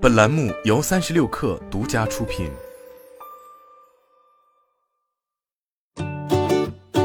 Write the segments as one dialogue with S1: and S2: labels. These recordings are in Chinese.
S1: 本栏目由三十六氪独家出品。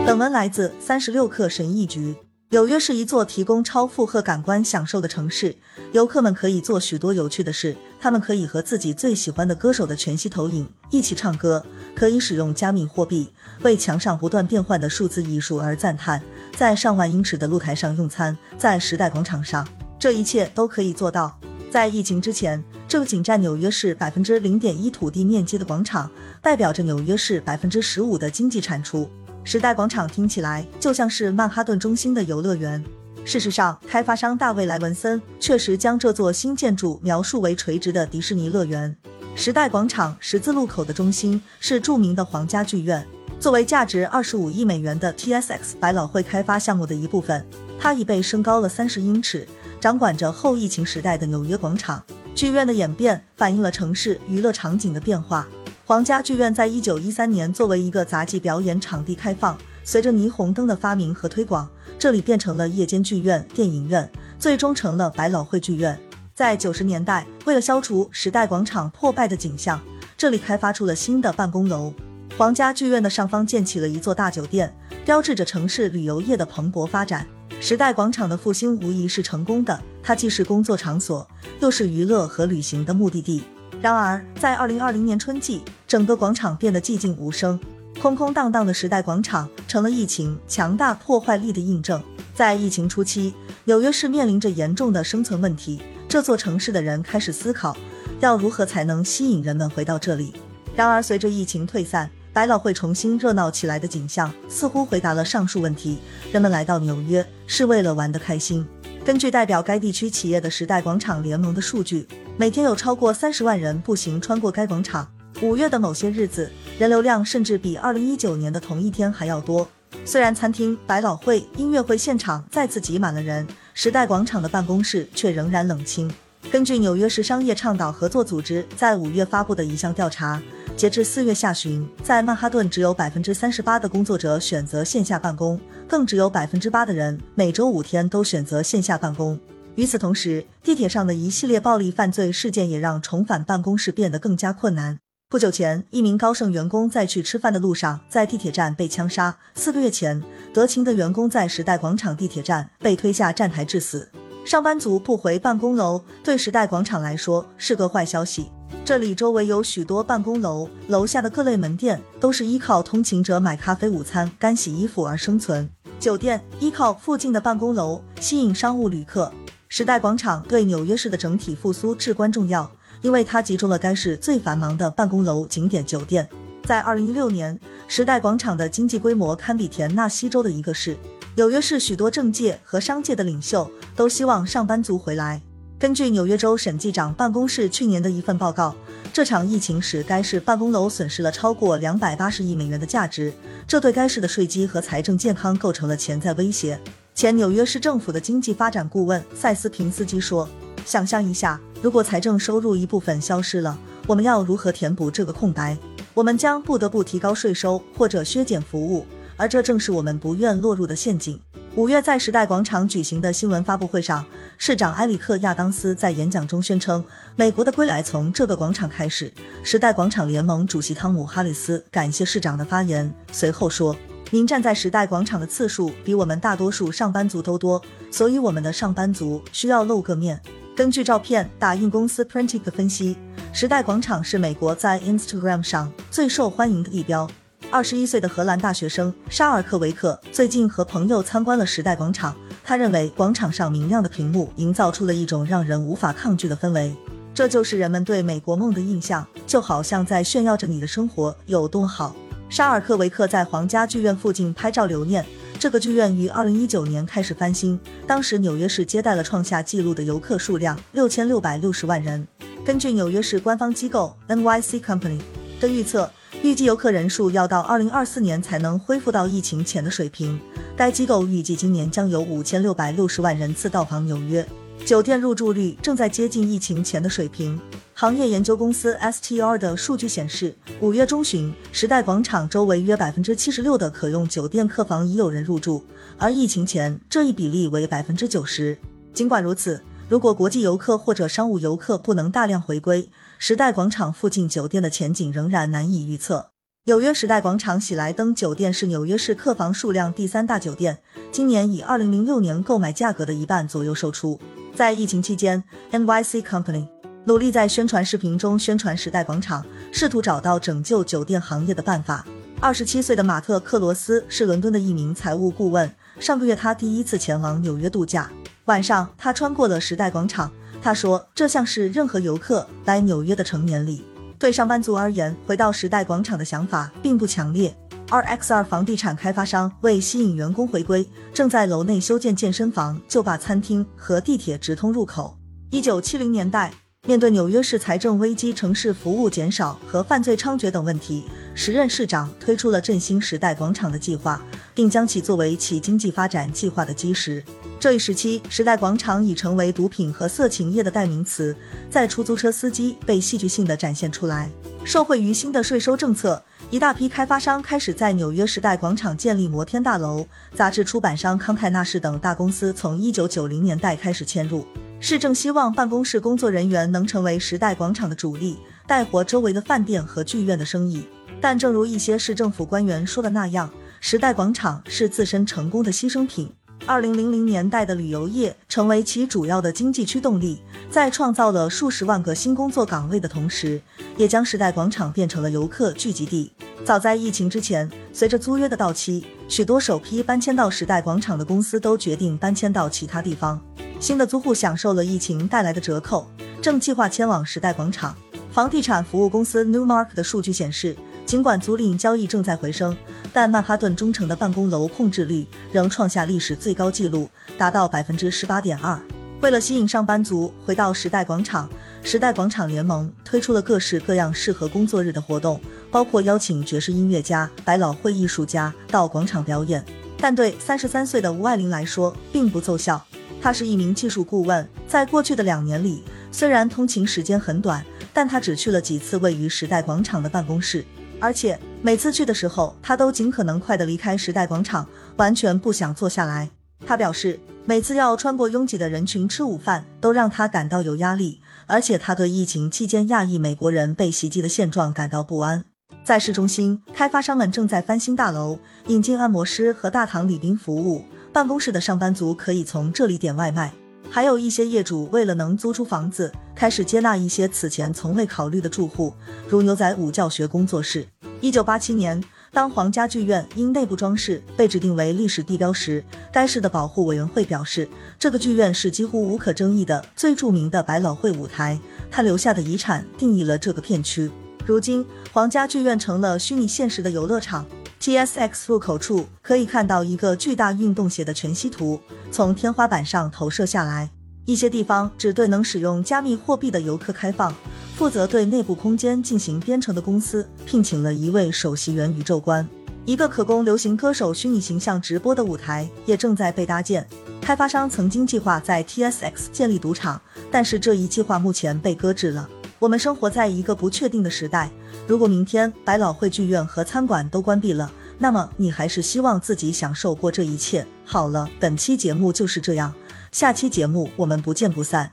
S2: 本文来自三十六氪神译局。纽约是一座提供超负荷感官享受的城市，游客们可以做许多有趣的事。他们可以和自己最喜欢的歌手的全息投影，一起唱歌；可以使用加密货币，为墙上不断变换的数字艺术而赞叹；在上万英尺的露台上用餐，在时代广场上，这一切都可以做到。在疫情之前，这个仅占纽约市百分之零点一土地面积的广场，代表着纽约市百分之十五的经济产出。时代广场听起来就像是曼哈顿中心的游乐园。事实上，开发商大卫莱文森确实将这座新建筑描述为垂直的迪士尼乐园。时代广场十字路口的中心是著名的皇家剧院，作为价值二十五亿美元的 TSX 百老汇开发项目的一部分，它已被升高了三十英尺，掌管着后疫情时代的纽约广场。剧院的演变反映了城市娱乐场景的变化。皇家剧院在一九一三年作为一个杂技表演场地开放，随着霓虹灯的发明和推广，这里变成了夜间剧院、电影院，最终成了百老汇剧院。在九十年代，为了消除时代广场破败的景象，这里开发出了新的办公楼。皇家剧院的上方建起了一座大酒店，标志着城市旅游业的蓬勃发展。时代广场的复兴无疑是成功的，它既是工作场所，又是娱乐和旅行的目的地。然而，在二零二零年春季，整个广场变得寂静无声，空空荡荡的时代广场成了疫情强大破坏力的印证。在疫情初期，纽约市面临着严重的生存问题，这座城市的人开始思考，要如何才能吸引人们回到这里。然而，随着疫情退散，百老汇重新热闹起来的景象，似乎回答了上述问题。人们来到纽约是为了玩得开心。根据代表该地区企业的时代广场联盟的数据。每天有超过三十万人步行穿过该广场。五月的某些日子，人流量甚至比二零一九年的同一天还要多。虽然餐厅、百老汇、音乐会现场再次挤满了人，时代广场的办公室却仍然冷清。根据纽约市商业倡导合作组织在五月发布的一项调查，截至四月下旬，在曼哈顿只有百分之三十八的工作者选择线下办公，更只有百分之八的人每周五天都选择线下办公。与此同时，地铁上的一系列暴力犯罪事件也让重返办公室变得更加困难。不久前，一名高盛员工在去吃饭的路上在地铁站被枪杀；四个月前，德勤的员工在时代广场地铁站被推下站台致死。上班族不回办公楼，对时代广场来说是个坏消息。这里周围有许多办公楼，楼下的各类门店都是依靠通勤者买咖啡、午餐、干洗衣服而生存。酒店依靠附近的办公楼吸引商务旅客。时代广场对纽约市的整体复苏至关重要，因为它集中了该市最繁忙的办公楼、景点、酒店。在二零一六年，时代广场的经济规模堪比田纳西州的一个市。纽约市许多政界和商界的领袖都希望上班族回来。根据纽约州审计长办公室去年的一份报告，这场疫情使该市办公楼损失了超过两百八十亿美元的价值，这对该市的税基和财政健康构成了潜在威胁。前纽约市政府的经济发展顾问塞斯平斯基说：“想象一下，如果财政收入一部分消失了，我们要如何填补这个空白？我们将不得不提高税收或者削减服务，而这正是我们不愿落入的陷阱。”五月在时代广场举行的新闻发布会上，市长埃里克亚当斯在演讲中宣称：“美国的归来从这个广场开始。”时代广场联盟主席汤姆哈里斯感谢市长的发言，随后说。您站在时代广场的次数比我们大多数上班族都多，所以我们的上班族需要露个面。根据照片打印公司 Printic 分析，时代广场是美国在 Instagram 上最受欢迎的地标。二十一岁的荷兰大学生沙尔克维克最近和朋友参观了时代广场，他认为广场上明亮的屏幕营造出了一种让人无法抗拒的氛围，这就是人们对美国梦的印象，就好像在炫耀着你的生活有多好。沙尔克维克在皇家剧院附近拍照留念。这个剧院于二零一九年开始翻新，当时纽约市接待了创下纪录的游客数量六千六百六十万人。根据纽约市官方机构 NYC Company 的预测，预计游客人数要到二零二四年才能恢复到疫情前的水平。该机构预计今年将有五千六百六十万人次到访纽约。酒店入住率正在接近疫情前的水平。行业研究公司 STR 的数据显示，五月中旬，时代广场周围约百分之七十六的可用酒店客房已有人入住，而疫情前这一比例为百分之九十。尽管如此，如果国际游客或者商务游客不能大量回归，时代广场附近酒店的前景仍然难以预测。纽约时代广场喜来登酒店是纽约市客房数量第三大酒店，今年以二零零六年购买价格的一半左右售出。在疫情期间，NYC Company 努力在宣传视频中宣传时代广场，试图找到拯救酒店行业的办法。二十七岁的马特·克罗斯是伦敦的一名财务顾问。上个月，他第一次前往纽约度假。晚上，他穿过了时代广场。他说：“这像是任何游客来纽约的成年礼。”对上班族而言，回到时代广场的想法并不强烈。RXR 房地产开发商为吸引员工回归，正在楼内修建健身房、酒吧、餐厅和地铁直通入口。一九七零年代，面对纽约市财政危机、城市服务减少和犯罪猖獗等问题，时任市长推出了振兴时代广场的计划，并将其作为其经济发展计划的基石。这一时期，时代广场已成为毒品和色情业的代名词，在出租车司机被戏剧性的展现出来。受惠于新的税收政策，一大批开发商开始在纽约时代广场建立摩天大楼。杂志出版商康泰纳仕等大公司从一九九零年代开始迁入。市政希望办公室工作人员能成为时代广场的主力，带活周围的饭店和剧院的生意。但正如一些市政府官员说的那样，时代广场是自身成功的牺牲品。二零零零年代的旅游业成为其主要的经济驱动力，在创造了数十万个新工作岗位的同时，也将时代广场变成了游客聚集地。早在疫情之前，随着租约的到期，许多首批搬迁到时代广场的公司都决定搬迁到其他地方。新的租户享受了疫情带来的折扣，正计划迁往时代广场。房地产服务公司 Newmark 的数据显示。尽管租赁交易正在回升，但曼哈顿中城的办公楼控制率仍创下历史最高纪录，达到百分之十八点二。为了吸引上班族回到时代广场，时代广场联盟推出了各式各样适合工作日的活动，包括邀请爵士音乐家、百老汇艺术家到广场表演。但对三十三岁的吴爱玲来说，并不奏效。她是一名技术顾问，在过去的两年里，虽然通勤时间很短，但她只去了几次位于时代广场的办公室。而且每次去的时候，他都尽可能快的离开时代广场，完全不想坐下来。他表示，每次要穿过拥挤的人群吃午饭，都让他感到有压力。而且他对疫情期间亚裔美国人被袭击的现状感到不安。在市中心，开发商们正在翻新大楼，引进按摩师和大堂礼宾服务，办公室的上班族可以从这里点外卖。还有一些业主为了能租出房子，开始接纳一些此前从未考虑的住户，如牛仔舞教学工作室。一九八七年，当皇家剧院因内部装饰被指定为历史地标时，该市的保护委员会表示，这个剧院是几乎无可争议的最著名的百老汇舞台，他留下的遗产定义了这个片区。如今，皇家剧院成了虚拟现实的游乐场。TSX 入口处可以看到一个巨大运动鞋的全息图，从天花板上投射下来。一些地方只对能使用加密货币的游客开放。负责对内部空间进行编程的公司聘请了一位首席元宇宙官。一个可供流行歌手虚拟形象直播的舞台也正在被搭建。开发商曾经计划在 TSX 建立赌场，但是这一计划目前被搁置了。我们生活在一个不确定的时代。如果明天百老汇剧院和餐馆都关闭了，那么你还是希望自己享受过这一切？好了，本期节目就是这样，下期节目我们不见不散。